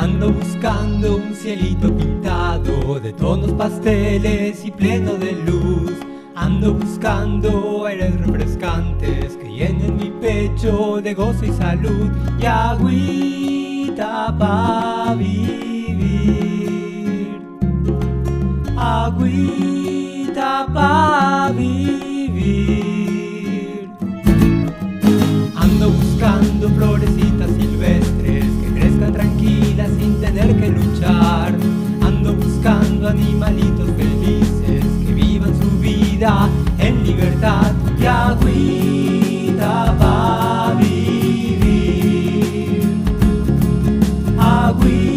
Ando buscando un cielito pintado de tonos pasteles y pleno de luz. Ando buscando aires refrescantes que llenen mi pecho de gozo y salud y agüita para vivir. Agüita para vivir. Ando buscando florecitas silvestres animalitos felices que vivan su vida en libertad y agüita para vivir. Agüita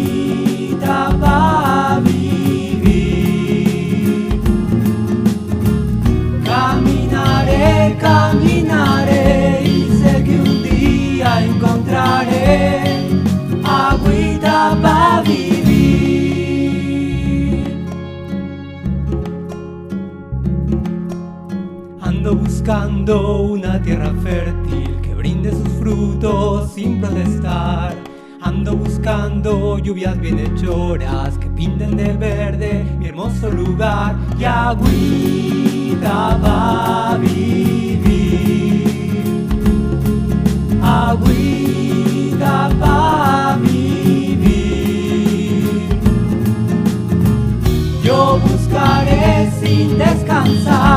buscando una tierra fértil que brinde sus frutos sin protestar. Ando buscando lluvias bienhechoras que pinten de verde mi hermoso lugar y agüita va a vivir. Agüita va a vivir. Yo buscaré sin descansar.